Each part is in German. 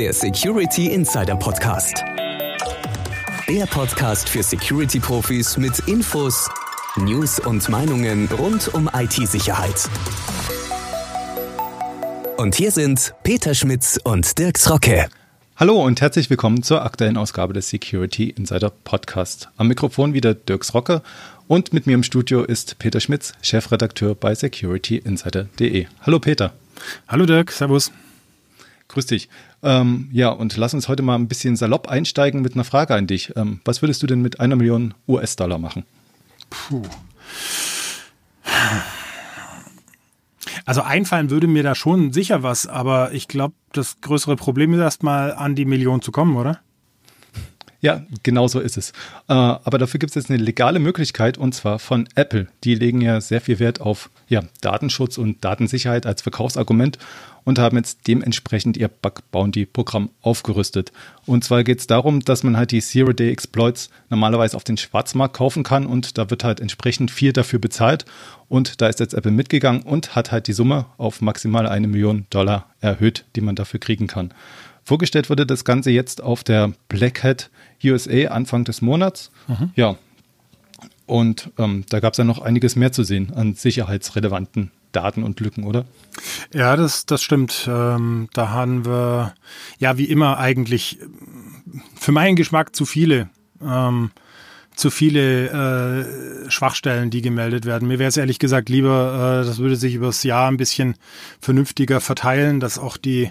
der Security Insider Podcast. Der Podcast für Security-Profis mit Infos, News und Meinungen rund um IT-Sicherheit. Und hier sind Peter Schmitz und Dirks Rocke. Hallo und herzlich willkommen zur aktuellen Ausgabe des Security Insider Podcast. Am Mikrofon wieder Dirks Rocke und mit mir im Studio ist Peter Schmitz, Chefredakteur bei securityinsider.de. Hallo Peter. Hallo Dirk, Servus. Grüß dich. Ähm, ja, und lass uns heute mal ein bisschen salopp einsteigen mit einer Frage an dich. Ähm, was würdest du denn mit einer Million US-Dollar machen? Puh. Also einfallen würde mir da schon sicher was, aber ich glaube, das größere Problem ist erstmal an die Million zu kommen, oder? Ja, genau so ist es. Äh, aber dafür gibt es jetzt eine legale Möglichkeit und zwar von Apple. Die legen ja sehr viel Wert auf ja, Datenschutz und Datensicherheit als Verkaufsargument und haben jetzt dementsprechend ihr Bug-Bounty-Programm aufgerüstet. Und zwar geht es darum, dass man halt die Zero-Day-Exploits normalerweise auf den Schwarzmarkt kaufen kann und da wird halt entsprechend viel dafür bezahlt. Und da ist jetzt Apple mitgegangen und hat halt die Summe auf maximal eine Million Dollar erhöht, die man dafür kriegen kann. Vorgestellt wurde das Ganze jetzt auf der Black Hat USA Anfang des Monats. Mhm. Ja. Und ähm, da gab es ja noch einiges mehr zu sehen an sicherheitsrelevanten Daten und Lücken, oder? Ja, das, das stimmt. Ähm, da haben wir, ja, wie immer eigentlich für meinen Geschmack zu viele. Ähm, zu viele äh, Schwachstellen, die gemeldet werden. Mir wäre es ehrlich gesagt lieber, äh, das würde sich übers Jahr ein bisschen vernünftiger verteilen, dass auch die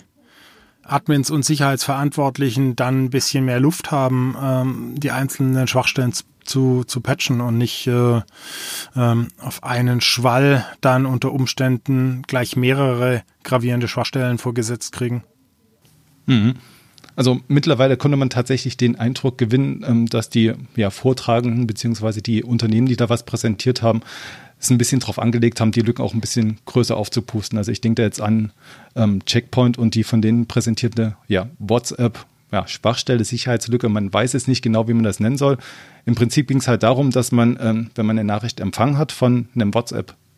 Admins und Sicherheitsverantwortlichen dann ein bisschen mehr Luft haben, ähm, die einzelnen Schwachstellen zu, zu patchen und nicht äh, ähm, auf einen Schwall dann unter Umständen gleich mehrere gravierende Schwachstellen vorgesetzt kriegen. Mhm. Also mittlerweile konnte man tatsächlich den Eindruck gewinnen, ähm, dass die ja, Vortragenden bzw. die Unternehmen, die da was präsentiert haben, es ein bisschen drauf angelegt haben, die Lücken auch ein bisschen größer aufzupusten. Also ich denke da jetzt an ähm, Checkpoint und die von denen präsentierte ja, WhatsApp ja, Schwachstelle, Sicherheitslücke, man weiß es nicht genau, wie man das nennen soll. Im Prinzip ging es halt darum, dass man, ähm, wenn man eine Nachricht empfangen hat von einem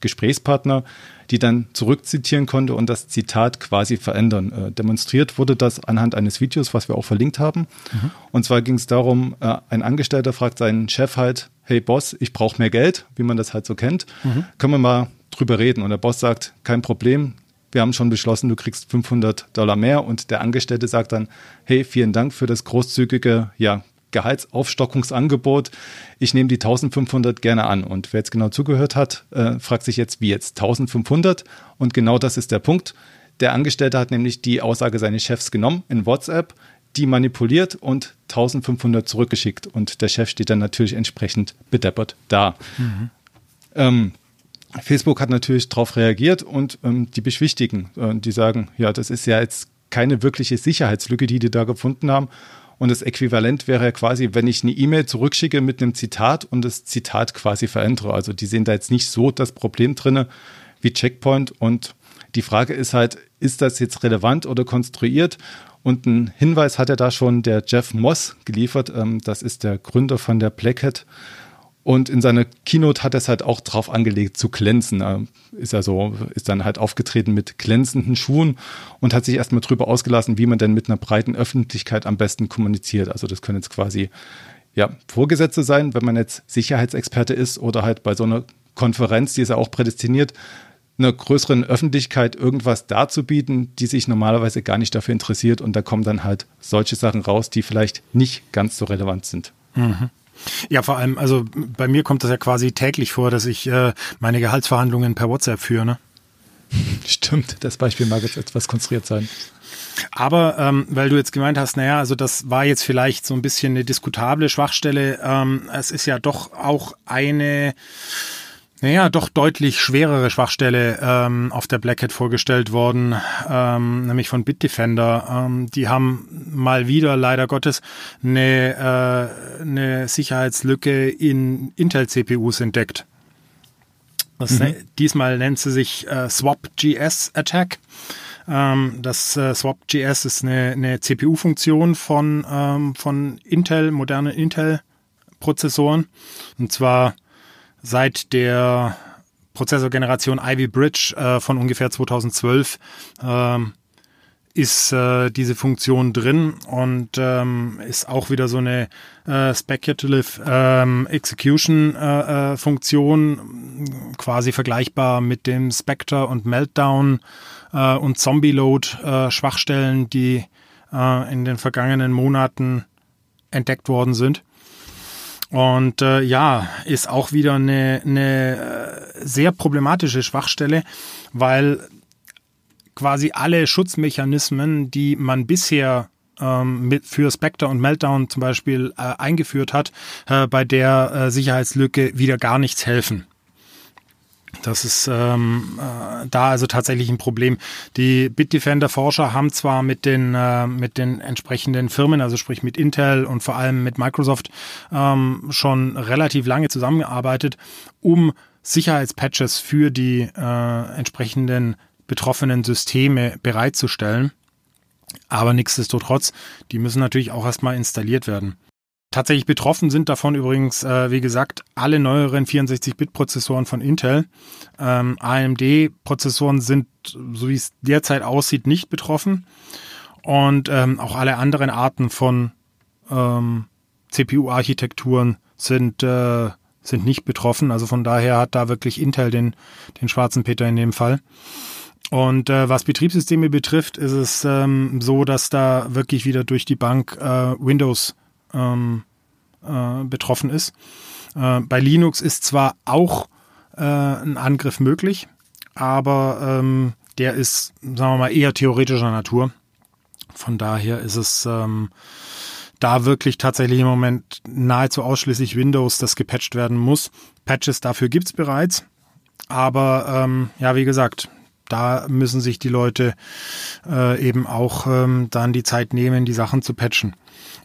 WhatsApp-Gesprächspartner, die dann zurückzitieren konnte und das Zitat quasi verändern. Äh, demonstriert wurde das anhand eines Videos, was wir auch verlinkt haben. Mhm. Und zwar ging es darum, äh, ein Angestellter fragt seinen Chef halt, hey Boss, ich brauche mehr Geld, wie man das halt so kennt. Mhm. Können wir mal drüber reden? Und der Boss sagt, kein Problem, wir haben schon beschlossen, du kriegst 500 Dollar mehr. Und der Angestellte sagt dann, hey, vielen Dank für das großzügige ja, Gehaltsaufstockungsangebot. Ich nehme die 1500 gerne an. Und wer jetzt genau zugehört hat, äh, fragt sich jetzt, wie jetzt 1500? Und genau das ist der Punkt. Der Angestellte hat nämlich die Aussage seines Chefs genommen in WhatsApp, die manipuliert und 1500 zurückgeschickt. Und der Chef steht dann natürlich entsprechend bedeppert da. Mhm. Ähm, Facebook hat natürlich darauf reagiert und ähm, die beschwichtigen. Äh, die sagen, ja, das ist ja jetzt keine wirkliche Sicherheitslücke, die die da gefunden haben. Und das Äquivalent wäre ja quasi, wenn ich eine E-Mail zurückschicke mit einem Zitat und das Zitat quasi verändere. Also die sehen da jetzt nicht so das Problem drin wie Checkpoint. Und die Frage ist halt, ist das jetzt relevant oder konstruiert? Und einen Hinweis hat er da schon der Jeff Moss geliefert. Ähm, das ist der Gründer von der Black Hat. Und in seiner Keynote hat er es halt auch drauf angelegt zu glänzen. Ist er so, ist dann halt aufgetreten mit glänzenden Schuhen und hat sich erstmal drüber ausgelassen, wie man denn mit einer breiten Öffentlichkeit am besten kommuniziert. Also das können jetzt quasi ja, Vorgesetzte sein, wenn man jetzt Sicherheitsexperte ist oder halt bei so einer Konferenz, die ist ja auch prädestiniert, einer größeren Öffentlichkeit irgendwas darzubieten, die sich normalerweise gar nicht dafür interessiert. Und da kommen dann halt solche Sachen raus, die vielleicht nicht ganz so relevant sind. Mhm. Ja, vor allem, also bei mir kommt das ja quasi täglich vor, dass ich äh, meine Gehaltsverhandlungen per WhatsApp führe. Ne? Stimmt, das Beispiel mag jetzt etwas konstruiert sein. Aber ähm, weil du jetzt gemeint hast, naja, also das war jetzt vielleicht so ein bisschen eine diskutable Schwachstelle. Ähm, es ist ja doch auch eine naja, doch deutlich schwerere Schwachstelle ähm, auf der Black Hat vorgestellt worden, ähm, nämlich von Bitdefender. Ähm, die haben mal wieder leider Gottes eine, äh, eine Sicherheitslücke in Intel-CPUs entdeckt. Das, mhm. Diesmal nennt sie sich äh, Swap-GS Attack. Ähm, das äh, Swap-GS ist eine, eine CPU-Funktion von, ähm, von Intel, modernen Intel-Prozessoren. Und zwar seit der Prozessorgeneration Ivy Bridge äh, von ungefähr 2012 ähm, ist äh, diese Funktion drin und ähm, ist auch wieder so eine äh, Speculative ähm, Execution äh, äh, Funktion, quasi vergleichbar mit dem Spectre und Meltdown äh, und Zombie Load äh, Schwachstellen, die in den vergangenen Monaten entdeckt worden sind. Und äh, ja, ist auch wieder eine, eine äh, sehr problematische Schwachstelle, weil quasi alle Schutzmechanismen, die man bisher ähm, mit, für Spectre und Meltdown zum Beispiel äh, eingeführt hat, äh, bei der äh, Sicherheitslücke wieder gar nichts helfen. Das ist ähm, äh, da also tatsächlich ein Problem. Die Bitdefender-Forscher haben zwar mit den, äh, mit den entsprechenden Firmen, also sprich mit Intel und vor allem mit Microsoft, ähm, schon relativ lange zusammengearbeitet, um Sicherheitspatches für die äh, entsprechenden betroffenen Systeme bereitzustellen. Aber nichtsdestotrotz, die müssen natürlich auch erstmal installiert werden. Tatsächlich betroffen sind davon übrigens, äh, wie gesagt, alle neueren 64-Bit-Prozessoren von Intel. Ähm, AMD-Prozessoren sind, so wie es derzeit aussieht, nicht betroffen. Und ähm, auch alle anderen Arten von ähm, CPU-Architekturen sind, äh, sind nicht betroffen. Also von daher hat da wirklich Intel den, den schwarzen Peter in dem Fall. Und äh, was Betriebssysteme betrifft, ist es ähm, so, dass da wirklich wieder durch die Bank äh, Windows ähm, äh, betroffen ist. Äh, bei Linux ist zwar auch äh, ein Angriff möglich, aber ähm, der ist, sagen wir mal, eher theoretischer Natur. Von daher ist es ähm, da wirklich tatsächlich im Moment nahezu ausschließlich Windows, das gepatcht werden muss. Patches dafür gibt's bereits. Aber ähm, ja, wie gesagt, da müssen sich die Leute äh, eben auch ähm, dann die Zeit nehmen, die Sachen zu patchen.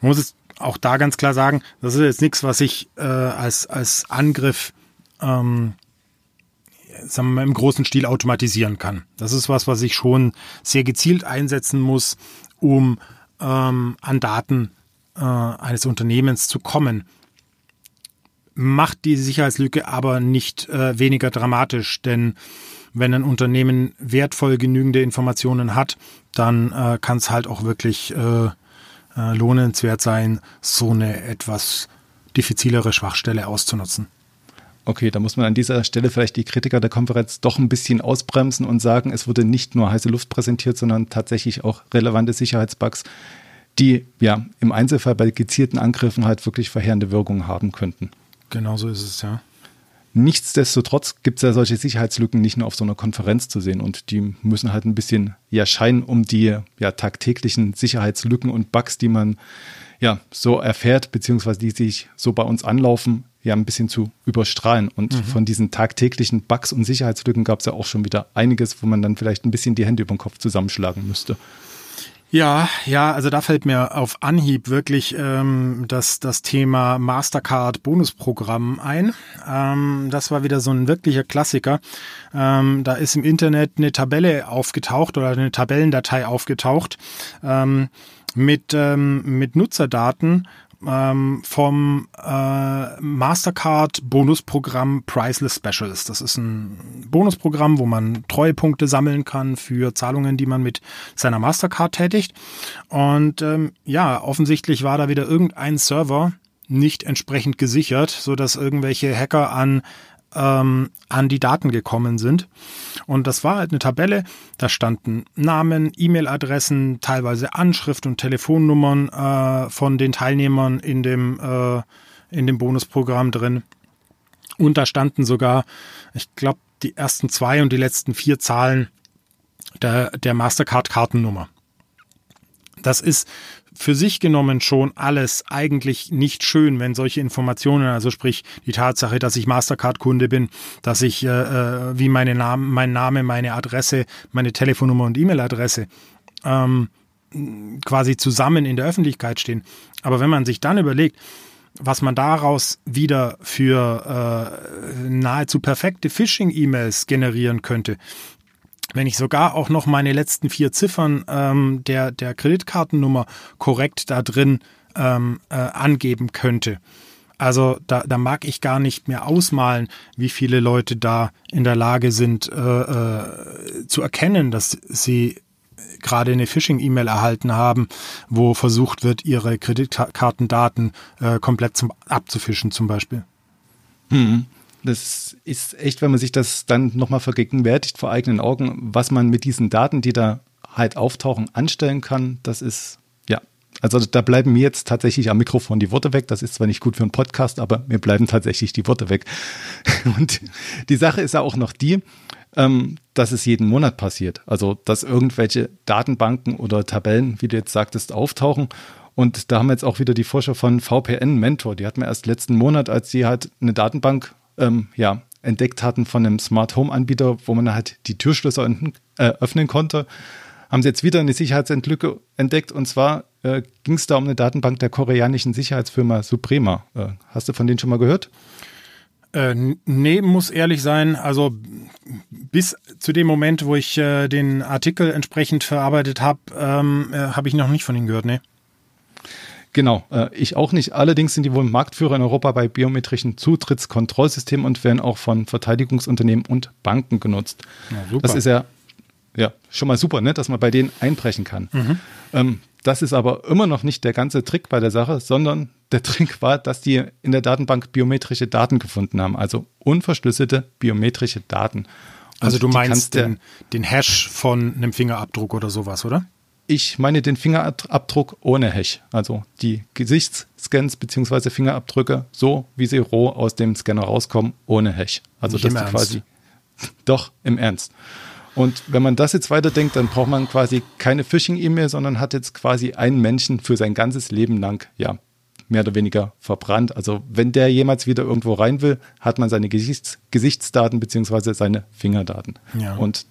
Man muss es auch da ganz klar sagen, das ist jetzt nichts, was ich äh, als, als Angriff ähm, sagen wir mal, im großen Stil automatisieren kann. Das ist was, was ich schon sehr gezielt einsetzen muss, um ähm, an Daten äh, eines Unternehmens zu kommen. Macht die Sicherheitslücke aber nicht äh, weniger dramatisch, denn wenn ein Unternehmen wertvoll genügende Informationen hat, dann äh, kann es halt auch wirklich äh, äh, lohnenswert sein, so eine etwas diffizilere Schwachstelle auszunutzen. Okay, da muss man an dieser Stelle vielleicht die Kritiker der Konferenz doch ein bisschen ausbremsen und sagen, es wurde nicht nur heiße Luft präsentiert, sondern tatsächlich auch relevante Sicherheitsbugs, die ja im Einzelfall bei gezielten Angriffen halt wirklich verheerende Wirkungen haben könnten. Genau so ist es, ja. Nichtsdestotrotz gibt es ja solche Sicherheitslücken nicht nur auf so einer Konferenz zu sehen und die müssen halt ein bisschen ja scheinen, um die ja tagtäglichen Sicherheitslücken und Bugs, die man ja so erfährt, beziehungsweise die sich so bei uns anlaufen, ja ein bisschen zu überstrahlen. Und mhm. von diesen tagtäglichen Bugs und Sicherheitslücken gab es ja auch schon wieder einiges, wo man dann vielleicht ein bisschen die Hände über den Kopf zusammenschlagen müsste. Ja, ja, also da fällt mir auf Anhieb wirklich ähm, das, das Thema Mastercard Bonusprogramm ein. Ähm, das war wieder so ein wirklicher Klassiker. Ähm, da ist im Internet eine Tabelle aufgetaucht oder eine Tabellendatei aufgetaucht ähm, mit, ähm, mit Nutzerdaten ähm, vom äh, Mastercard Bonusprogramm Priceless Specials. Das ist ein Bonusprogramm, wo man Treuepunkte sammeln kann für Zahlungen, die man mit seiner Mastercard tätigt. Und ähm, ja, offensichtlich war da wieder irgendein Server nicht entsprechend gesichert, so dass irgendwelche Hacker an ähm, an die Daten gekommen sind. Und das war halt eine Tabelle, da standen Namen, E-Mail-Adressen, teilweise Anschrift und Telefonnummern äh, von den Teilnehmern in dem, äh, in dem Bonusprogramm drin. Und da standen sogar, ich glaube, die ersten zwei und die letzten vier Zahlen der, der Mastercard-Kartennummer. Das ist für sich genommen schon alles eigentlich nicht schön, wenn solche Informationen, also sprich die Tatsache, dass ich Mastercard-Kunde bin, dass ich äh, äh, wie meine Namen, mein Name, meine Adresse, meine Telefonnummer und E-Mail-Adresse ähm, quasi zusammen in der Öffentlichkeit stehen. Aber wenn man sich dann überlegt, was man daraus wieder für äh, nahezu perfekte Phishing-E-Mails generieren könnte, wenn ich sogar auch noch meine letzten vier Ziffern ähm, der, der Kreditkartennummer korrekt da drin ähm, äh, angeben könnte. Also da, da mag ich gar nicht mehr ausmalen, wie viele Leute da in der Lage sind äh, äh, zu erkennen, dass sie gerade eine Phishing-E-Mail erhalten haben, wo versucht wird, ihre Kreditkartendaten äh, komplett zum, abzufischen zum Beispiel. Mhm. Das ist echt, wenn man sich das dann nochmal vergegenwärtigt vor eigenen Augen, was man mit diesen Daten, die da halt auftauchen, anstellen kann, das ist, ja, also da bleiben mir jetzt tatsächlich am Mikrofon die Worte weg. Das ist zwar nicht gut für einen Podcast, aber mir bleiben tatsächlich die Worte weg. Und die Sache ist ja auch noch die, ähm, dass es jeden Monat passiert. Also, dass irgendwelche Datenbanken oder Tabellen, wie du jetzt sagtest, auftauchen. Und da haben wir jetzt auch wieder die Forscher von VPN Mentor. Die hatten wir erst letzten Monat, als sie halt eine Datenbank ähm, ja, entdeckt hatten von einem Smart Home Anbieter, wo man halt die Türschlösser äh, öffnen konnte, haben sie jetzt wieder eine Sicherheitslücke entdeckt. Und zwar äh, ging es da um eine Datenbank der koreanischen Sicherheitsfirma Suprema. Äh, hast du von denen schon mal gehört? Äh, nee, muss ehrlich sein. Also bis zu dem Moment, wo ich äh, den Artikel entsprechend verarbeitet habe, ähm, äh, habe ich noch nicht von ihnen gehört. Nee. Genau, äh, ich auch nicht. Allerdings sind die wohl Marktführer in Europa bei biometrischen Zutrittskontrollsystemen und werden auch von Verteidigungsunternehmen und Banken genutzt. Ja, das ist ja, ja schon mal super, ne, dass man bei denen einbrechen kann. Mhm. Ähm, das ist aber immer noch nicht der ganze Trick bei der Sache, sondern der Trick war, dass die in der Datenbank biometrische Daten gefunden haben, also unverschlüsselte biometrische Daten. Und also du meinst den, den Hash von einem Fingerabdruck oder sowas, oder? Ich meine den Fingerabdruck ohne Hash, also die Gesichtsscans bzw. Fingerabdrücke, so wie sie roh aus dem Scanner rauskommen, ohne Hash. Also Nicht dass die quasi doch im Ernst. Und wenn man das jetzt weiterdenkt, dann braucht man quasi keine Phishing-E-Mail, sondern hat jetzt quasi einen Menschen für sein ganzes Leben lang, ja, mehr oder weniger verbrannt. Also wenn der jemals wieder irgendwo rein will, hat man seine Gesichts Gesichtsdaten beziehungsweise seine Fingerdaten. Ja. Und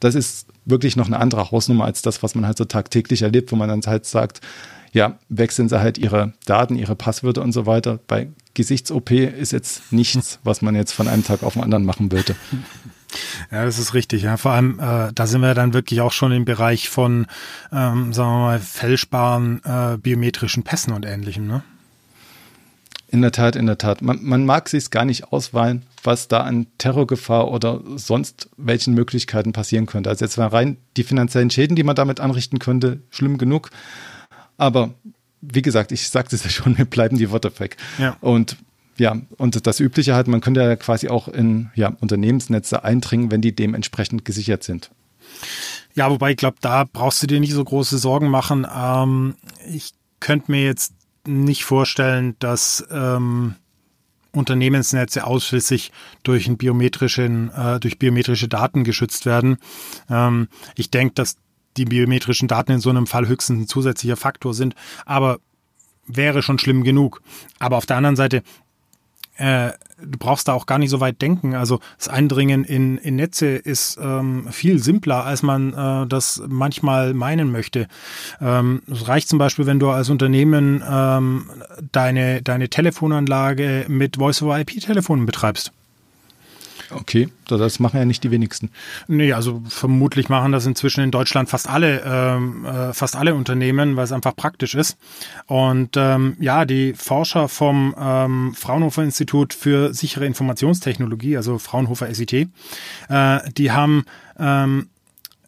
das ist wirklich noch eine andere Hausnummer als das, was man halt so tagtäglich erlebt, wo man dann halt sagt, ja, wechseln sie halt ihre Daten, ihre Passwörter und so weiter. Bei Gesichts-OP ist jetzt nichts, was man jetzt von einem Tag auf den anderen machen würde. Ja, das ist richtig. Ja, vor allem, äh, da sind wir dann wirklich auch schon im Bereich von, ähm, sagen wir mal, fälschbaren äh, biometrischen Pässen und Ähnlichem. Ne? In der Tat, in der Tat. Man, man mag sich gar nicht auswahlen, was da an Terrorgefahr oder sonst welchen Möglichkeiten passieren könnte. Also jetzt mal rein die finanziellen Schäden, die man damit anrichten könnte, schlimm genug. Aber wie gesagt, ich sagte es ja schon, mir bleiben die Worte weg. Ja. Und ja, und das Übliche halt, man könnte ja quasi auch in ja, Unternehmensnetze eindringen, wenn die dementsprechend gesichert sind. Ja, wobei ich glaube, da brauchst du dir nicht so große Sorgen machen. Ähm, ich könnte mir jetzt nicht vorstellen, dass ähm, Unternehmensnetze ausschließlich durch, einen biometrischen, äh, durch biometrische Daten geschützt werden. Ähm, ich denke, dass die biometrischen Daten in so einem Fall höchstens ein zusätzlicher Faktor sind, aber wäre schon schlimm genug. Aber auf der anderen Seite, äh, du brauchst da auch gar nicht so weit denken. Also das Eindringen in, in Netze ist ähm, viel simpler, als man äh, das manchmal meinen möchte. Ähm, es reicht zum Beispiel, wenn du als Unternehmen ähm, deine, deine Telefonanlage mit Voice-over-IP-Telefonen betreibst. Okay, das machen ja nicht die wenigsten. Nee, also vermutlich machen das inzwischen in Deutschland fast alle, ähm, äh, fast alle Unternehmen, weil es einfach praktisch ist. Und ähm, ja, die Forscher vom ähm, Fraunhofer Institut für sichere Informationstechnologie, also Fraunhofer SIT, äh, die haben ähm,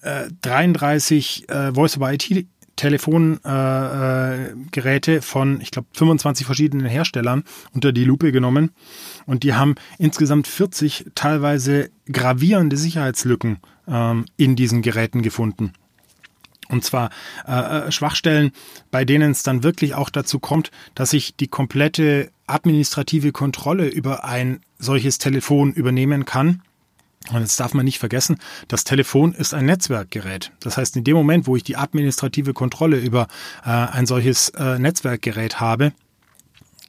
äh, 33 äh, Voice-over-IT Telefongeräte äh, von, ich glaube, 25 verschiedenen Herstellern unter die Lupe genommen. Und die haben insgesamt 40 teilweise gravierende Sicherheitslücken ähm, in diesen Geräten gefunden. Und zwar äh, äh Schwachstellen, bei denen es dann wirklich auch dazu kommt, dass ich die komplette administrative Kontrolle über ein solches Telefon übernehmen kann und jetzt darf man nicht vergessen, das Telefon ist ein Netzwerkgerät. Das heißt, in dem Moment, wo ich die administrative Kontrolle über äh, ein solches äh, Netzwerkgerät habe,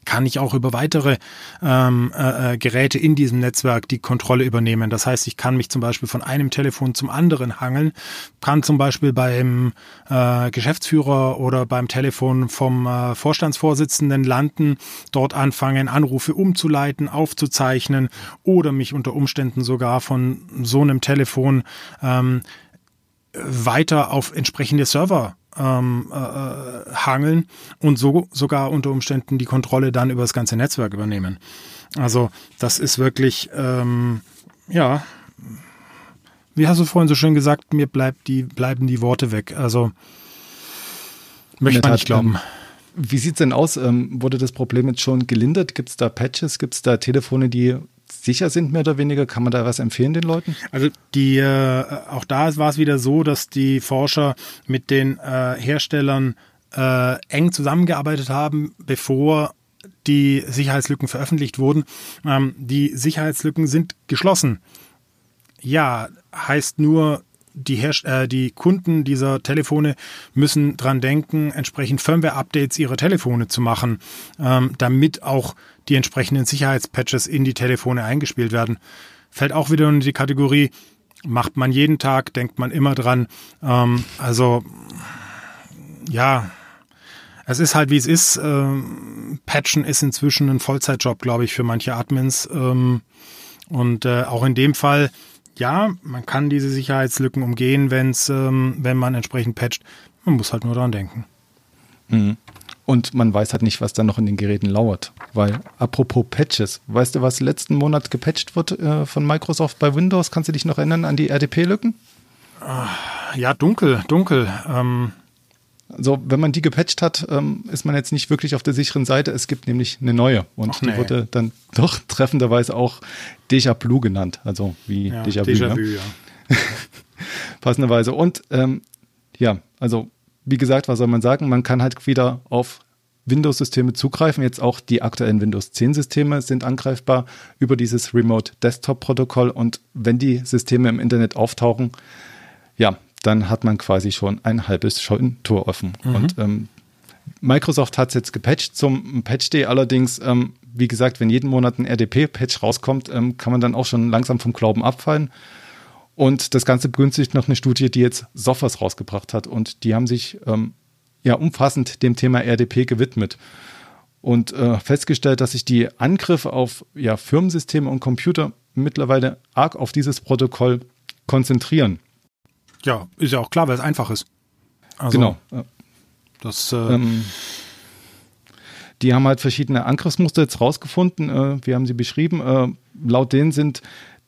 kann ich auch über weitere ähm, äh, äh, Geräte in diesem Netzwerk die Kontrolle übernehmen. Das heißt, ich kann mich zum Beispiel von einem Telefon zum anderen hangeln, kann zum Beispiel beim äh, Geschäftsführer oder beim Telefon vom äh, Vorstandsvorsitzenden landen, dort anfangen, Anrufe umzuleiten, aufzuzeichnen oder mich unter Umständen sogar von so einem Telefon ähm, weiter auf entsprechende Server ähm, äh, hangeln und so sogar unter Umständen die Kontrolle dann über das ganze Netzwerk übernehmen. Also das ist wirklich, ähm, ja, wie hast du vorhin so schön gesagt, mir bleibt die, bleiben die Worte weg. Also möchte man nicht glauben. Ähm, wie sieht es denn aus? Ähm, wurde das Problem jetzt schon gelindert? Gibt es da Patches? Gibt es da Telefone, die sicher sind, mehr oder weniger? Kann man da was empfehlen den Leuten? Also die, äh, auch da war es wieder so, dass die Forscher mit den äh, Herstellern äh, eng zusammengearbeitet haben, bevor die Sicherheitslücken veröffentlicht wurden. Ähm, die Sicherheitslücken sind geschlossen. Ja, heißt nur, die, äh, die Kunden dieser Telefone müssen dran denken, entsprechend Firmware-Updates ihrer Telefone zu machen, ähm, damit auch die entsprechenden Sicherheitspatches in die Telefone eingespielt werden. Fällt auch wieder in die Kategorie, macht man jeden Tag, denkt man immer dran. Ähm, also ja, es ist halt wie es ist. Ähm, Patchen ist inzwischen ein Vollzeitjob, glaube ich, für manche Admins. Ähm, und äh, auch in dem Fall ja, man kann diese Sicherheitslücken umgehen, wenn's, ähm, wenn man entsprechend patcht. Man muss halt nur daran denken. Mhm. Und man weiß halt nicht, was da noch in den Geräten lauert. Weil, apropos Patches, weißt du, was letzten Monat gepatcht wird äh, von Microsoft bei Windows? Kannst du dich noch erinnern an die RDP-Lücken? Ja, dunkel, dunkel. Ähm, also wenn man die gepatcht hat, ähm, ist man jetzt nicht wirklich auf der sicheren Seite. Es gibt nämlich eine neue und Ach, nee. die wurde dann doch treffenderweise auch Deja Blue genannt, also wie ja, Déjà, Déjà Vu. Ja. Passenderweise. Und ähm, ja, also wie gesagt, was soll man sagen? Man kann halt wieder auf Windows-Systeme zugreifen. Jetzt auch die aktuellen Windows 10-Systeme sind angreifbar über dieses Remote Desktop-Protokoll. Und wenn die Systeme im Internet auftauchen, ja, dann hat man quasi schon ein halbes Tor offen. Mhm. Und ähm, Microsoft hat es jetzt gepatcht zum Patch Day. Allerdings, ähm, wie gesagt, wenn jeden Monat ein RDP-Patch rauskommt, ähm, kann man dann auch schon langsam vom Glauben abfallen. Und das Ganze begünstigt noch eine Studie, die jetzt Sophos rausgebracht hat. Und die haben sich ähm, ja umfassend dem Thema RDP gewidmet und äh, festgestellt, dass sich die Angriffe auf ja, Firmensysteme und Computer mittlerweile arg auf dieses Protokoll konzentrieren. Ja, ist ja auch klar, weil es einfach ist. Also, genau. Das, äh ähm, die haben halt verschiedene Angriffsmuster jetzt rausgefunden. Äh, wir haben sie beschrieben. Äh, laut denen sind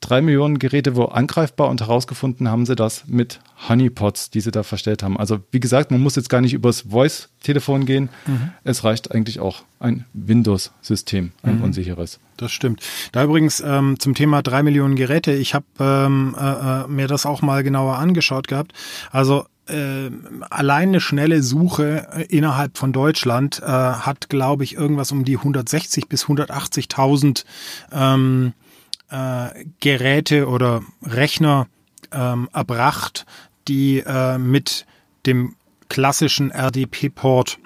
drei Millionen Geräte wohl angreifbar und herausgefunden haben sie das mit Honeypots, die sie da verstellt haben. Also wie gesagt, man muss jetzt gar nicht übers Voice-Telefon gehen. Mhm. Es reicht eigentlich auch ein Windows-System, ein mhm. unsicheres. Das stimmt. Da übrigens ähm, zum Thema drei Millionen Geräte, ich habe ähm, äh, äh, mir das auch mal genauer angeschaut gehabt. Also äh, allein eine schnelle Suche äh, innerhalb von Deutschland äh, hat, glaube ich, irgendwas um die 160 bis 180.000 ähm, äh, Geräte oder Rechner ähm, erbracht, die äh, mit dem klassischen RDP-Port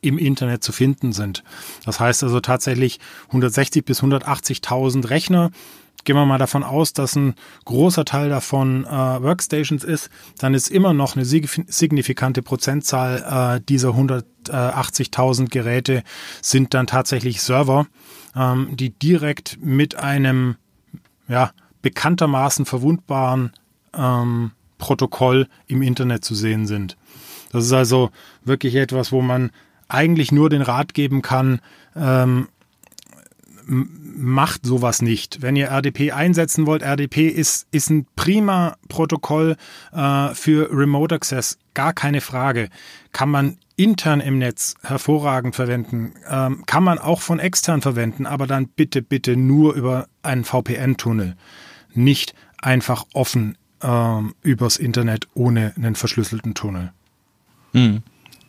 im Internet zu finden sind. Das heißt also tatsächlich 160 bis 180.000 Rechner. Gehen wir mal davon aus, dass ein großer Teil davon äh, Workstations ist, dann ist immer noch eine signifikante Prozentzahl äh, dieser 180.000 Geräte sind dann tatsächlich Server, ähm, die direkt mit einem ja, bekanntermaßen verwundbaren ähm, Protokoll im Internet zu sehen sind. Das ist also wirklich etwas, wo man eigentlich nur den Rat geben kann, ähm, macht sowas nicht. Wenn ihr RDP einsetzen wollt, RDP ist, ist ein prima Protokoll äh, für Remote Access, gar keine Frage. Kann man intern im Netz hervorragend verwenden, ähm, kann man auch von extern verwenden, aber dann bitte, bitte nur über einen VPN-Tunnel. Nicht einfach offen ähm, übers Internet ohne einen verschlüsselten Tunnel. Mhm.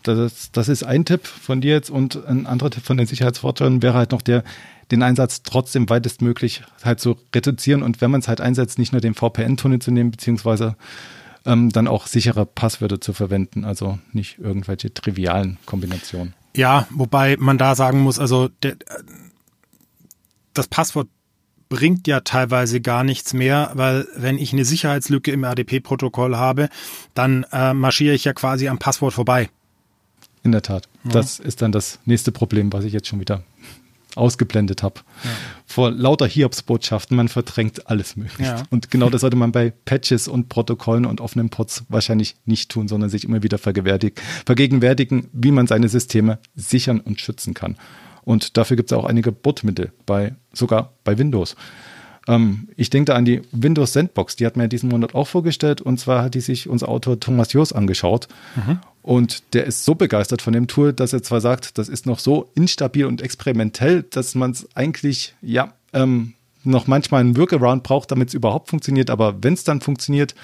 Das ist, das ist ein Tipp von dir jetzt und ein anderer Tipp von den Sicherheitsvorteilen wäre halt noch der, den Einsatz trotzdem weitestmöglich halt zu reduzieren und wenn man es halt einsetzt, nicht nur den VPN-Tunnel zu nehmen, beziehungsweise ähm, dann auch sichere Passwörter zu verwenden, also nicht irgendwelche trivialen Kombinationen. Ja, wobei man da sagen muss, also der, das Passwort bringt ja teilweise gar nichts mehr, weil wenn ich eine Sicherheitslücke im RDP-Protokoll habe, dann äh, marschiere ich ja quasi am Passwort vorbei. In der Tat. Ja. Das ist dann das nächste Problem, was ich jetzt schon wieder ausgeblendet habe. Ja. Vor lauter Hiobsbotschaften, man verdrängt alles Mögliche. Ja. Und genau das sollte man bei Patches und Protokollen und offenen Pods wahrscheinlich nicht tun, sondern sich immer wieder vergegenwärtigen, wie man seine Systeme sichern und schützen kann. Und dafür gibt es auch einige Botmittel, bei, sogar bei Windows. Ähm, ich denke da an die Windows Sandbox, die hat mir diesen Monat auch vorgestellt und zwar hat die sich unser Autor Thomas Joos angeschaut mhm. und der ist so begeistert von dem Tool, dass er zwar sagt, das ist noch so instabil und experimentell, dass man es eigentlich, ja, ähm, noch manchmal einen Workaround braucht, damit es überhaupt funktioniert. Aber wenn es dann funktioniert,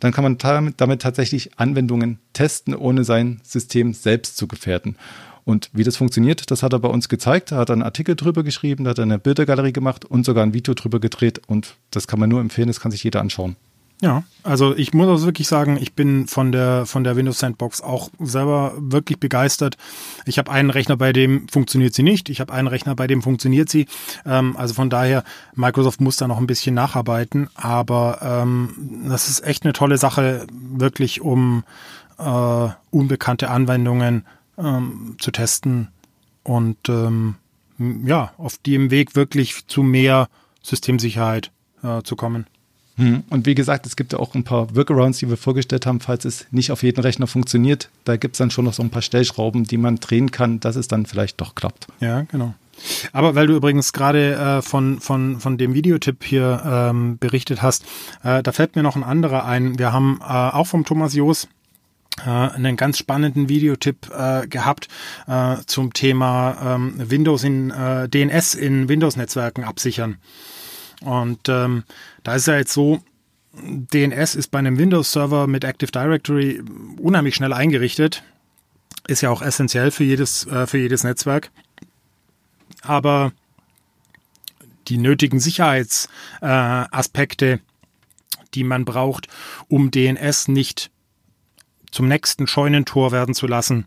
dann kann man damit, damit tatsächlich Anwendungen testen, ohne sein System selbst zu gefährden. Und wie das funktioniert, das hat er bei uns gezeigt. Er hat einen Artikel drüber geschrieben, hat eine Bildergalerie gemacht und sogar ein Video drüber gedreht. Und das kann man nur empfehlen, das kann sich jeder anschauen. Ja, also ich muss also wirklich sagen, ich bin von der von der Windows Sandbox auch selber wirklich begeistert. Ich habe einen Rechner, bei dem funktioniert sie nicht. Ich habe einen Rechner, bei dem funktioniert sie. Ähm, also von daher, Microsoft muss da noch ein bisschen nacharbeiten, aber ähm, das ist echt eine tolle Sache, wirklich um äh, unbekannte Anwendungen ähm, zu testen und ähm, ja, auf dem Weg wirklich zu mehr Systemsicherheit äh, zu kommen. Hm. Und wie gesagt, es gibt ja auch ein paar Workarounds, die wir vorgestellt haben, falls es nicht auf jeden Rechner funktioniert. Da gibt es dann schon noch so ein paar Stellschrauben, die man drehen kann, dass es dann vielleicht doch klappt. Ja, genau. Aber weil du übrigens gerade äh, von, von, von dem Videotipp hier ähm, berichtet hast, äh, da fällt mir noch ein anderer ein. Wir haben äh, auch vom Thomas Joos äh, einen ganz spannenden Videotipp äh, gehabt äh, zum Thema ähm, Windows in äh, DNS in Windows-Netzwerken absichern. Und ähm, da ist ja jetzt so, DNS ist bei einem Windows-Server mit Active Directory unheimlich schnell eingerichtet. Ist ja auch essentiell für jedes, äh, für jedes Aber die nötigen Sicherheitsaspekte, äh, die man braucht, um DNS nicht zum nächsten Scheunentor werden zu lassen,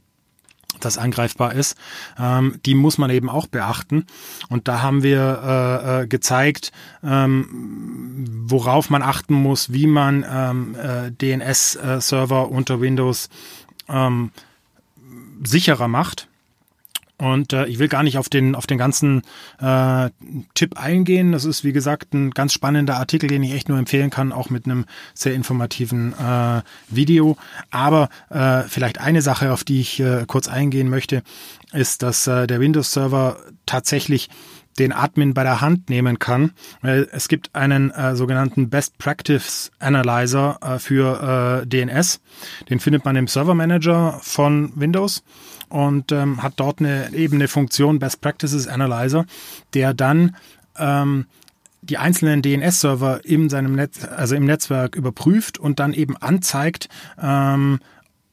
das angreifbar ist, ähm, die muss man eben auch beachten. Und da haben wir äh, äh, gezeigt, ähm, worauf man achten muss, wie man ähm, äh, DNS-Server unter Windows ähm, sicherer macht. Und äh, ich will gar nicht auf den, auf den ganzen äh, Tipp eingehen. Das ist, wie gesagt, ein ganz spannender Artikel, den ich echt nur empfehlen kann, auch mit einem sehr informativen äh, Video. Aber äh, vielleicht eine Sache, auf die ich äh, kurz eingehen möchte, ist, dass äh, der Windows-Server tatsächlich den Admin bei der Hand nehmen kann. Es gibt einen äh, sogenannten Best Practice Analyzer äh, für äh, DNS. Den findet man im Server Manager von Windows und ähm, hat dort eine ebene Funktion Best Practices Analyzer, der dann ähm, die einzelnen DNS-Server in seinem Netz, also im Netzwerk überprüft und dann eben anzeigt, ähm,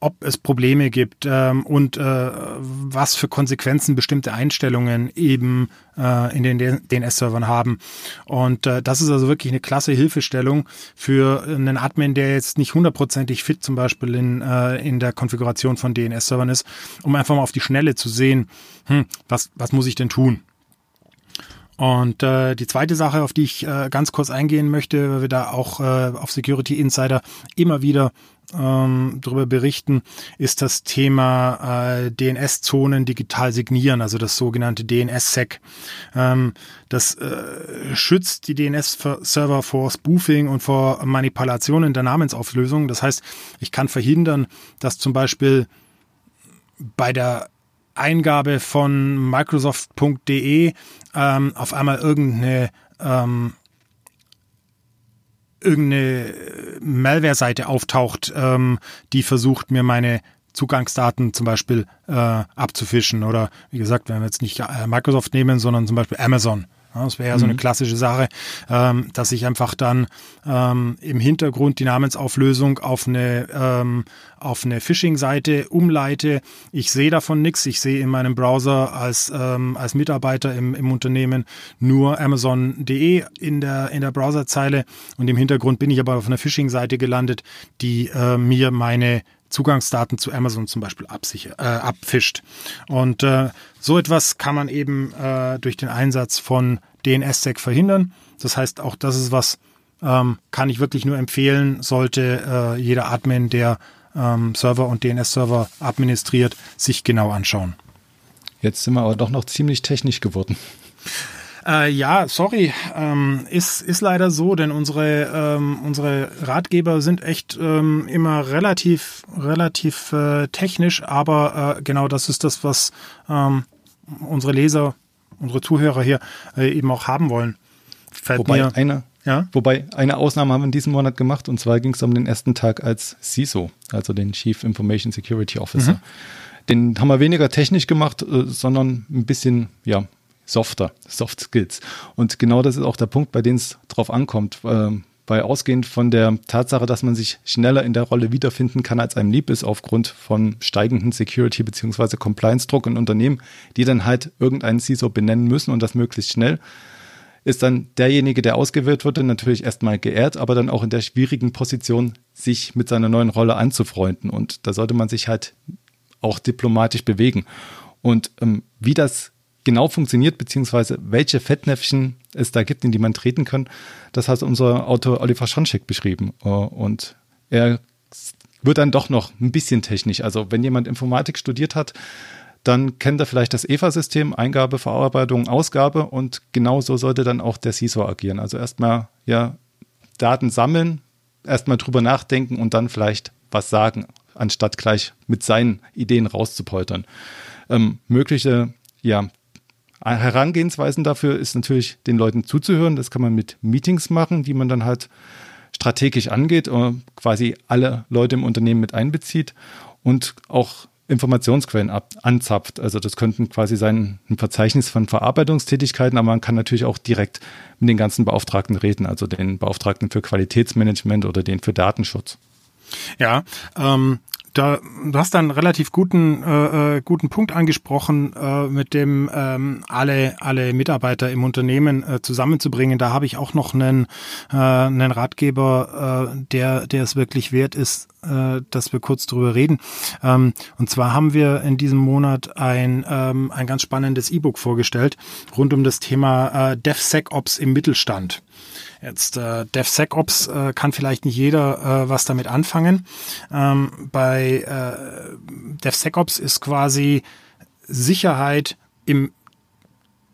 ob es Probleme gibt ähm, und äh, was für Konsequenzen bestimmte Einstellungen eben äh, in den DNS-Servern haben. Und äh, das ist also wirklich eine klasse Hilfestellung für einen Admin, der jetzt nicht hundertprozentig fit zum Beispiel in, äh, in der Konfiguration von DNS-Servern ist, um einfach mal auf die Schnelle zu sehen, hm, was, was muss ich denn tun? Und äh, die zweite Sache, auf die ich äh, ganz kurz eingehen möchte, weil wir da auch äh, auf Security Insider immer wieder ähm, darüber berichten, ist das Thema äh, DNS-Zonen digital signieren, also das sogenannte DNS-Sec. Ähm, das äh, schützt die DNS-Server vor Spoofing und vor Manipulationen der Namensauflösung. Das heißt, ich kann verhindern, dass zum Beispiel bei der Eingabe von Microsoft.de ähm, auf einmal irgendeine ähm, irgendeine Malware-Seite auftaucht, ähm, die versucht mir meine Zugangsdaten zum Beispiel äh, abzufischen oder wie gesagt, wenn wir jetzt nicht äh, Microsoft nehmen, sondern zum Beispiel Amazon. Das wäre ja so eine mhm. klassische Sache, ähm, dass ich einfach dann ähm, im Hintergrund die Namensauflösung auf eine, ähm, auf eine Phishing-Seite umleite. Ich sehe davon nichts. Ich sehe in meinem Browser als, ähm, als Mitarbeiter im, im Unternehmen nur Amazon.de in der, in der Browserzeile und im Hintergrund bin ich aber auf einer Phishing-Seite gelandet, die äh, mir meine Zugangsdaten zu Amazon zum Beispiel äh, abfischt. Und äh, so etwas kann man eben äh, durch den Einsatz von DNSSEC verhindern. Das heißt, auch das ist was, ähm, kann ich wirklich nur empfehlen, sollte äh, jeder Admin, der ähm, Server und DNS-Server administriert, sich genau anschauen. Jetzt sind wir aber doch noch ziemlich technisch geworden. Äh, ja, sorry, ähm, ist, ist leider so, denn unsere, ähm, unsere Ratgeber sind echt ähm, immer relativ, relativ äh, technisch, aber äh, genau das ist das, was ähm, unsere Leser, unsere Zuhörer hier äh, eben auch haben wollen. Fällt wobei mir, eine, ja? wobei eine Ausnahme haben wir in diesem Monat gemacht und zwar ging es um den ersten Tag als CISO, also den Chief Information Security Officer. Mhm. Den haben wir weniger technisch gemacht, äh, sondern ein bisschen, ja, softer, Soft Skills. Und genau das ist auch der Punkt, bei dem es drauf ankommt. Ähm, weil ausgehend von der Tatsache, dass man sich schneller in der Rolle wiederfinden kann, als einem lieb ist, aufgrund von steigenden Security- bzw. Compliance-Druck in Unternehmen, die dann halt irgendeinen CISO benennen müssen und das möglichst schnell, ist dann derjenige, der ausgewählt wurde, natürlich erstmal geehrt, aber dann auch in der schwierigen Position, sich mit seiner neuen Rolle anzufreunden. Und da sollte man sich halt auch diplomatisch bewegen. Und ähm, wie das genau funktioniert, beziehungsweise welche Fettnäpfchen es da gibt, in die man treten kann, das hat unser Autor Oliver Schoncheck beschrieben. Äh, und er wird dann doch noch ein bisschen technisch. Also wenn jemand Informatik studiert hat, dann kennt er vielleicht das EVA-System, Eingabe, Verarbeitung, Ausgabe und genauso sollte dann auch der CISO agieren. Also erstmal ja Daten sammeln, erstmal drüber nachdenken und dann vielleicht was sagen, anstatt gleich mit seinen Ideen rauszupoltern. Ähm, mögliche ja, Herangehensweisen dafür ist natürlich, den Leuten zuzuhören. Das kann man mit Meetings machen, die man dann halt strategisch angeht, und äh, quasi alle Leute im Unternehmen mit einbezieht und auch Informationsquellen ab, anzapft. Also das könnten quasi sein ein Verzeichnis von Verarbeitungstätigkeiten, aber man kann natürlich auch direkt mit den ganzen Beauftragten reden, also den Beauftragten für Qualitätsmanagement oder den für Datenschutz. Ja, ähm, da, du hast einen relativ guten, äh, äh, guten Punkt angesprochen, äh, mit dem ähm, alle, alle Mitarbeiter im Unternehmen äh, zusammenzubringen. Da habe ich auch noch einen, äh, einen Ratgeber, äh, der, der es wirklich wert ist, äh, dass wir kurz drüber reden. Ähm, und zwar haben wir in diesem Monat ein, ähm, ein ganz spannendes E-Book vorgestellt rund um das Thema äh, DevSecOps im Mittelstand. Jetzt äh, DevSecOps äh, kann vielleicht nicht jeder äh, was damit anfangen. Ähm, bei äh, DevSecOps ist quasi Sicherheit im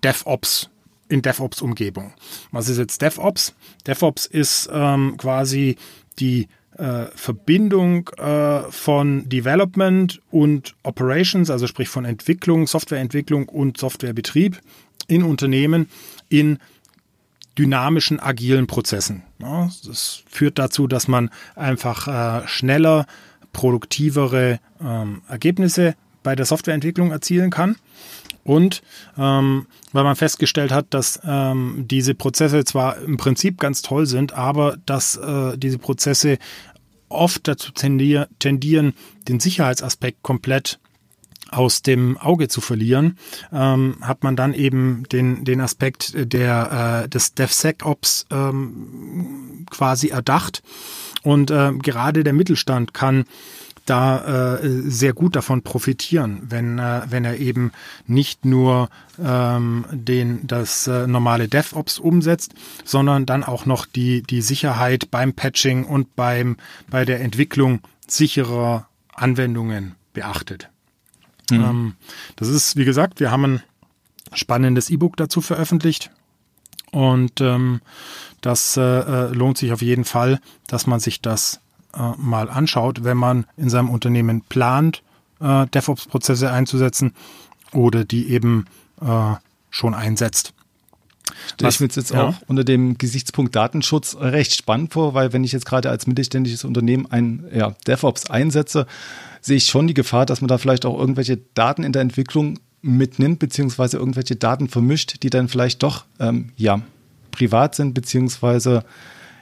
DevOps in DevOps-Umgebung. Was ist jetzt DevOps? DevOps ist ähm, quasi die äh, Verbindung äh, von Development und Operations, also sprich von Entwicklung, Softwareentwicklung und Softwarebetrieb in Unternehmen in dynamischen, agilen Prozessen. das führt dazu, dass man einfach äh, schneller, produktivere ähm, Ergebnisse bei der Softwareentwicklung erzielen kann. Und ähm, weil man festgestellt hat, dass ähm, diese Prozesse zwar im Prinzip ganz toll sind, aber dass äh, diese Prozesse oft dazu tendieren, den Sicherheitsaspekt komplett aus dem Auge zu verlieren, ähm, hat man dann eben den, den Aspekt der, äh, des DevSecOps ähm, quasi erdacht. Und äh, gerade der Mittelstand kann da äh, sehr gut davon profitieren, wenn, äh, wenn er eben nicht nur ähm, den, das äh, normale DevOps umsetzt, sondern dann auch noch die, die Sicherheit beim Patching und beim, bei der Entwicklung sicherer Anwendungen beachtet. Mhm. Ähm, das ist, wie gesagt, wir haben ein spannendes E-Book dazu veröffentlicht. Und ähm, das äh, äh, lohnt sich auf jeden Fall, dass man sich das äh, mal anschaut, wenn man in seinem Unternehmen plant, äh, DevOps-Prozesse einzusetzen oder die eben äh, schon einsetzt. Stelle ich mir jetzt ja. auch unter dem Gesichtspunkt Datenschutz recht spannend vor, weil wenn ich jetzt gerade als mittelständisches Unternehmen ein ja, DevOps einsetze, sehe ich schon die Gefahr, dass man da vielleicht auch irgendwelche Daten in der Entwicklung mitnimmt, beziehungsweise irgendwelche Daten vermischt, die dann vielleicht doch ähm, ja privat sind, beziehungsweise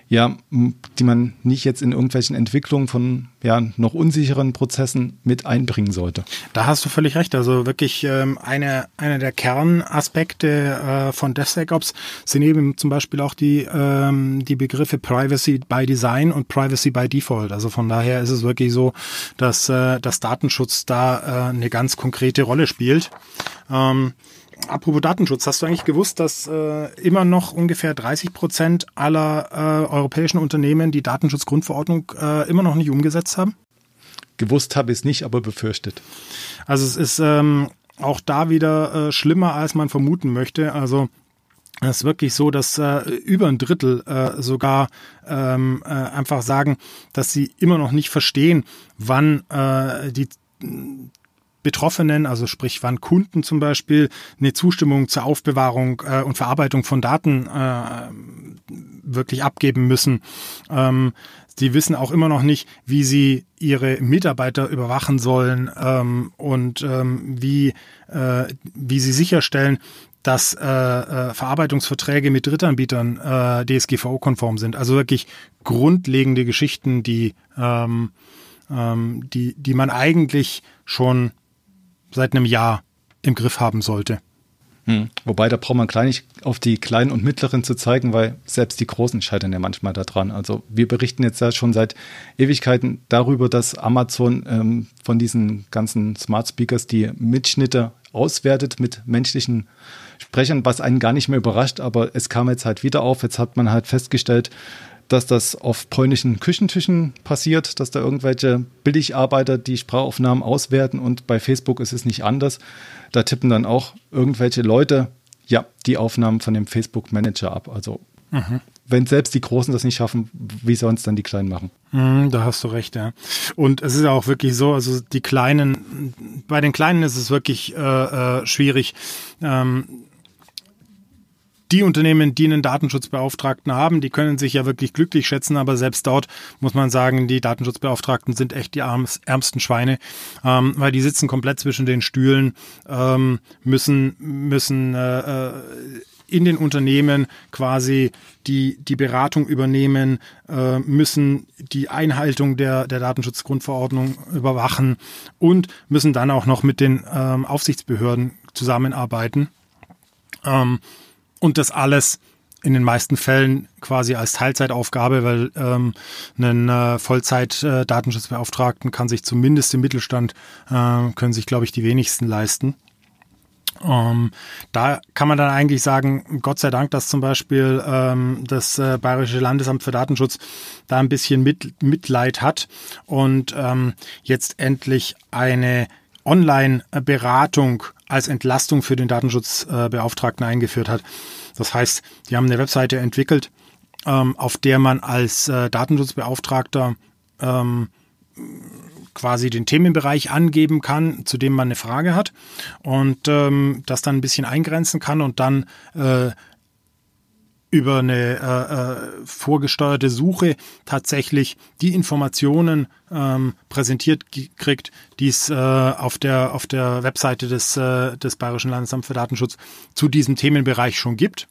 ja, die man nicht jetzt in irgendwelchen Entwicklungen von ja, noch unsicheren Prozessen mit einbringen sollte. Da hast du völlig recht. Also wirklich ähm, eine, eine der Kernaspekte äh, von DevSecOps sind eben zum Beispiel auch die, ähm, die Begriffe Privacy by Design und Privacy by Default. Also von daher ist es wirklich so, dass, äh, dass Datenschutz da äh, eine ganz konkrete Rolle spielt. Ähm, Apropos Datenschutz, hast du eigentlich gewusst, dass äh, immer noch ungefähr 30 Prozent aller äh, europäischen Unternehmen die Datenschutzgrundverordnung äh, immer noch nicht umgesetzt haben? Gewusst habe ich es nicht, aber befürchtet. Also es ist ähm, auch da wieder äh, schlimmer, als man vermuten möchte. Also es ist wirklich so, dass äh, über ein Drittel äh, sogar ähm, äh, einfach sagen, dass sie immer noch nicht verstehen, wann äh, die Betroffenen, also sprich wann Kunden zum Beispiel eine Zustimmung zur Aufbewahrung äh, und Verarbeitung von Daten äh, wirklich abgeben müssen. Ähm, Sie wissen auch immer noch nicht, wie sie ihre Mitarbeiter überwachen sollen ähm, und ähm, wie, äh, wie sie sicherstellen, dass äh, äh, Verarbeitungsverträge mit Drittanbietern äh, DSGVO-konform sind. Also wirklich grundlegende Geschichten, die, ähm, ähm, die, die man eigentlich schon seit einem Jahr im Griff haben sollte. Hm. Wobei, da braucht man gleich nicht auf die Kleinen und Mittleren zu zeigen, weil selbst die Großen scheitern ja manchmal daran. Also wir berichten jetzt ja schon seit Ewigkeiten darüber, dass Amazon ähm, von diesen ganzen Smart Speakers die Mitschnitte auswertet mit menschlichen Sprechern, was einen gar nicht mehr überrascht, aber es kam jetzt halt wieder auf. Jetzt hat man halt festgestellt, dass das auf polnischen Küchentischen passiert, dass da irgendwelche Billigarbeiter die Sprachaufnahmen auswerten und bei Facebook ist es nicht anders. Da tippen dann auch irgendwelche Leute ja die Aufnahmen von dem Facebook Manager ab. Also mhm. wenn selbst die Großen das nicht schaffen, wie sollen es dann die Kleinen machen? Mhm, da hast du recht, ja. Und es ist ja auch wirklich so, also die Kleinen, bei den Kleinen ist es wirklich äh, äh, schwierig. Ähm, die Unternehmen, die einen Datenschutzbeauftragten haben, die können sich ja wirklich glücklich schätzen, aber selbst dort muss man sagen, die Datenschutzbeauftragten sind echt die ärmsten Schweine, ähm, weil die sitzen komplett zwischen den Stühlen, ähm, müssen, müssen äh, äh, in den Unternehmen quasi die, die Beratung übernehmen, äh, müssen die Einhaltung der, der Datenschutzgrundverordnung überwachen und müssen dann auch noch mit den ähm, Aufsichtsbehörden zusammenarbeiten. Ähm, und das alles in den meisten Fällen quasi als Teilzeitaufgabe, weil ähm, einen äh, Vollzeit-Datenschutzbeauftragten äh, kann sich zumindest im Mittelstand, äh, können sich, glaube ich, die wenigsten leisten. Ähm, da kann man dann eigentlich sagen, Gott sei Dank, dass zum Beispiel ähm, das äh, Bayerische Landesamt für Datenschutz da ein bisschen mit, Mitleid hat und ähm, jetzt endlich eine Online-Beratung als Entlastung für den Datenschutzbeauftragten eingeführt hat. Das heißt, die haben eine Webseite entwickelt, ähm, auf der man als äh, Datenschutzbeauftragter ähm, quasi den Themenbereich angeben kann, zu dem man eine Frage hat und ähm, das dann ein bisschen eingrenzen kann und dann äh, über eine äh, äh, vorgesteuerte Suche tatsächlich die Informationen ähm, präsentiert kriegt, die es äh, auf der auf der Webseite des äh, des Bayerischen Landesamts für Datenschutz zu diesem Themenbereich schon gibt.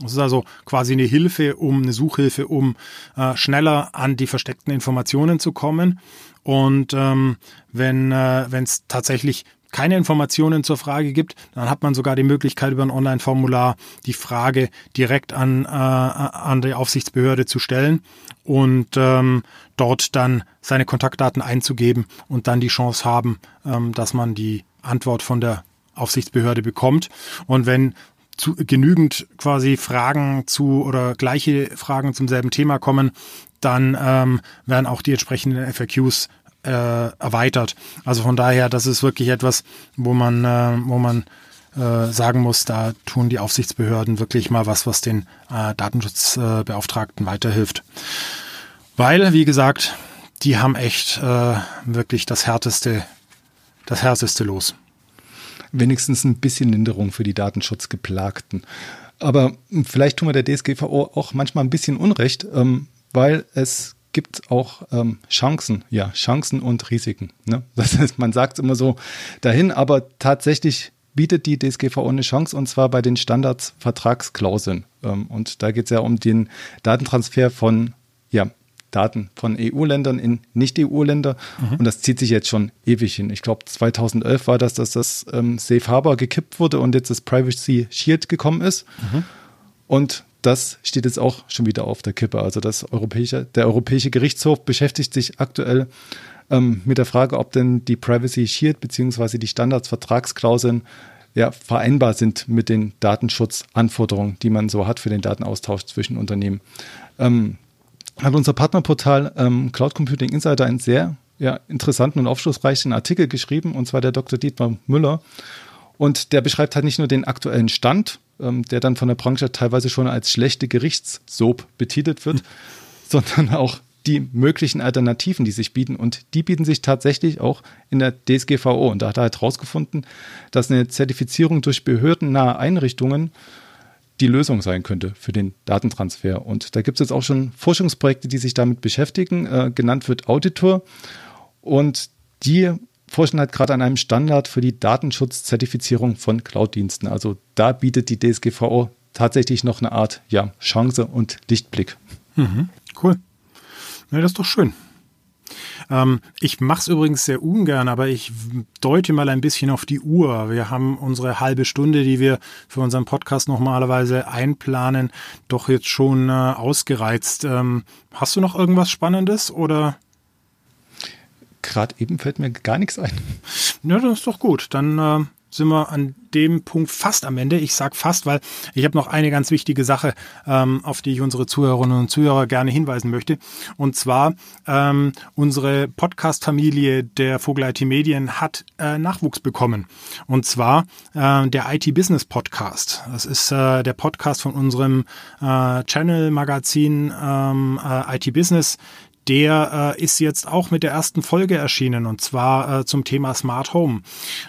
Das ist also quasi eine Hilfe, um eine Suchhilfe, um äh, schneller an die versteckten Informationen zu kommen. Und ähm, wenn äh, es tatsächlich keine Informationen zur Frage gibt, dann hat man sogar die Möglichkeit, über ein Online-Formular die Frage direkt an, äh, an die Aufsichtsbehörde zu stellen und ähm, dort dann seine Kontaktdaten einzugeben und dann die Chance haben, ähm, dass man die Antwort von der Aufsichtsbehörde bekommt. Und wenn zu, genügend quasi Fragen zu oder gleiche Fragen zum selben Thema kommen, dann ähm, werden auch die entsprechenden FAQs äh, erweitert. Also von daher, das ist wirklich etwas, wo man, äh, wo man äh, sagen muss, da tun die Aufsichtsbehörden wirklich mal was, was den äh, Datenschutzbeauftragten weiterhilft. Weil, wie gesagt, die haben echt äh, wirklich das härteste, das härteste los. Wenigstens ein bisschen Linderung für die Datenschutzgeplagten. Aber vielleicht tun wir der DSGVO auch manchmal ein bisschen Unrecht, ähm, weil es gibt auch ähm, Chancen, ja, Chancen und Risiken. Ne? Das heißt, man sagt es immer so dahin, aber tatsächlich bietet die DSGVO eine Chance und zwar bei den Standardsvertragsklauseln. Ähm, und da geht es ja um den Datentransfer von ja, Daten von EU-Ländern in Nicht-EU-Länder. Mhm. Und das zieht sich jetzt schon ewig hin. Ich glaube, 2011 war das, dass das ähm, Safe Harbor gekippt wurde und jetzt das Privacy Shield gekommen ist. Mhm. Und das steht jetzt auch schon wieder auf der Kippe. Also das europäische, der Europäische Gerichtshof beschäftigt sich aktuell ähm, mit der Frage, ob denn die Privacy Shield bzw. die Standardsvertragsklauseln ja, vereinbar sind mit den Datenschutzanforderungen, die man so hat für den Datenaustausch zwischen Unternehmen. Ähm, hat unser Partnerportal ähm, Cloud Computing Insider einen sehr ja, interessanten und aufschlussreichen Artikel geschrieben, und zwar der Dr. Dietmar Müller. Und der beschreibt halt nicht nur den aktuellen Stand ähm, der dann von der Branche teilweise schon als schlechte Gerichtssoap betitelt wird, mhm. sondern auch die möglichen Alternativen, die sich bieten. Und die bieten sich tatsächlich auch in der DSGVO. Und da hat er halt herausgefunden, dass eine Zertifizierung durch behördennahe Einrichtungen die Lösung sein könnte für den Datentransfer. Und da gibt es jetzt auch schon Forschungsprojekte, die sich damit beschäftigen. Äh, genannt wird Auditor. Und die forschen halt gerade an einem Standard für die Datenschutzzertifizierung von Cloud-Diensten. Also da bietet die DSGVO tatsächlich noch eine Art ja, Chance und Lichtblick. Mhm, cool. Na, das ist doch schön. Ähm, ich mache es übrigens sehr ungern, aber ich deute mal ein bisschen auf die Uhr. Wir haben unsere halbe Stunde, die wir für unseren Podcast normalerweise einplanen, doch jetzt schon äh, ausgereizt. Ähm, hast du noch irgendwas Spannendes oder? Gerade eben fällt mir gar nichts ein. Ja, das ist doch gut. Dann äh, sind wir an dem Punkt fast am Ende. Ich sage fast, weil ich habe noch eine ganz wichtige Sache, ähm, auf die ich unsere Zuhörerinnen und Zuhörer gerne hinweisen möchte. Und zwar ähm, unsere Podcast-Familie der Vogel IT Medien hat äh, Nachwuchs bekommen. Und zwar äh, der IT Business Podcast. Das ist äh, der Podcast von unserem äh, Channel-Magazin ähm, äh, IT Business der äh, ist jetzt auch mit der ersten Folge erschienen und zwar äh, zum Thema Smart Home.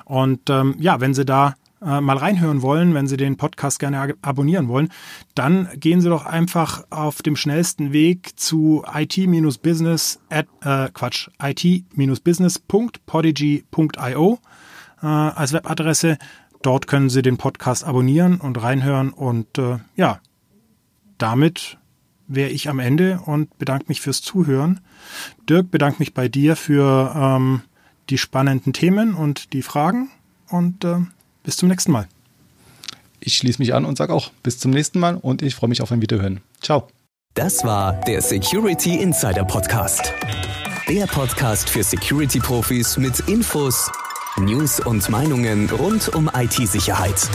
Und ähm, ja, wenn Sie da äh, mal reinhören wollen, wenn Sie den Podcast gerne abonnieren wollen, dann gehen Sie doch einfach auf dem schnellsten Weg zu it-business at, äh, Quatsch, it-business.podigy.io äh, als Webadresse. Dort können Sie den Podcast abonnieren und reinhören und äh, ja, damit wäre ich am Ende und bedanke mich fürs Zuhören. Dirk, bedanke mich bei dir für ähm, die spannenden Themen und die Fragen und äh, bis zum nächsten Mal. Ich schließe mich an und sage auch bis zum nächsten Mal und ich freue mich auf ein Wiederhören. Ciao. Das war der Security Insider Podcast. Der Podcast für Security-Profis mit Infos, News und Meinungen rund um IT-Sicherheit.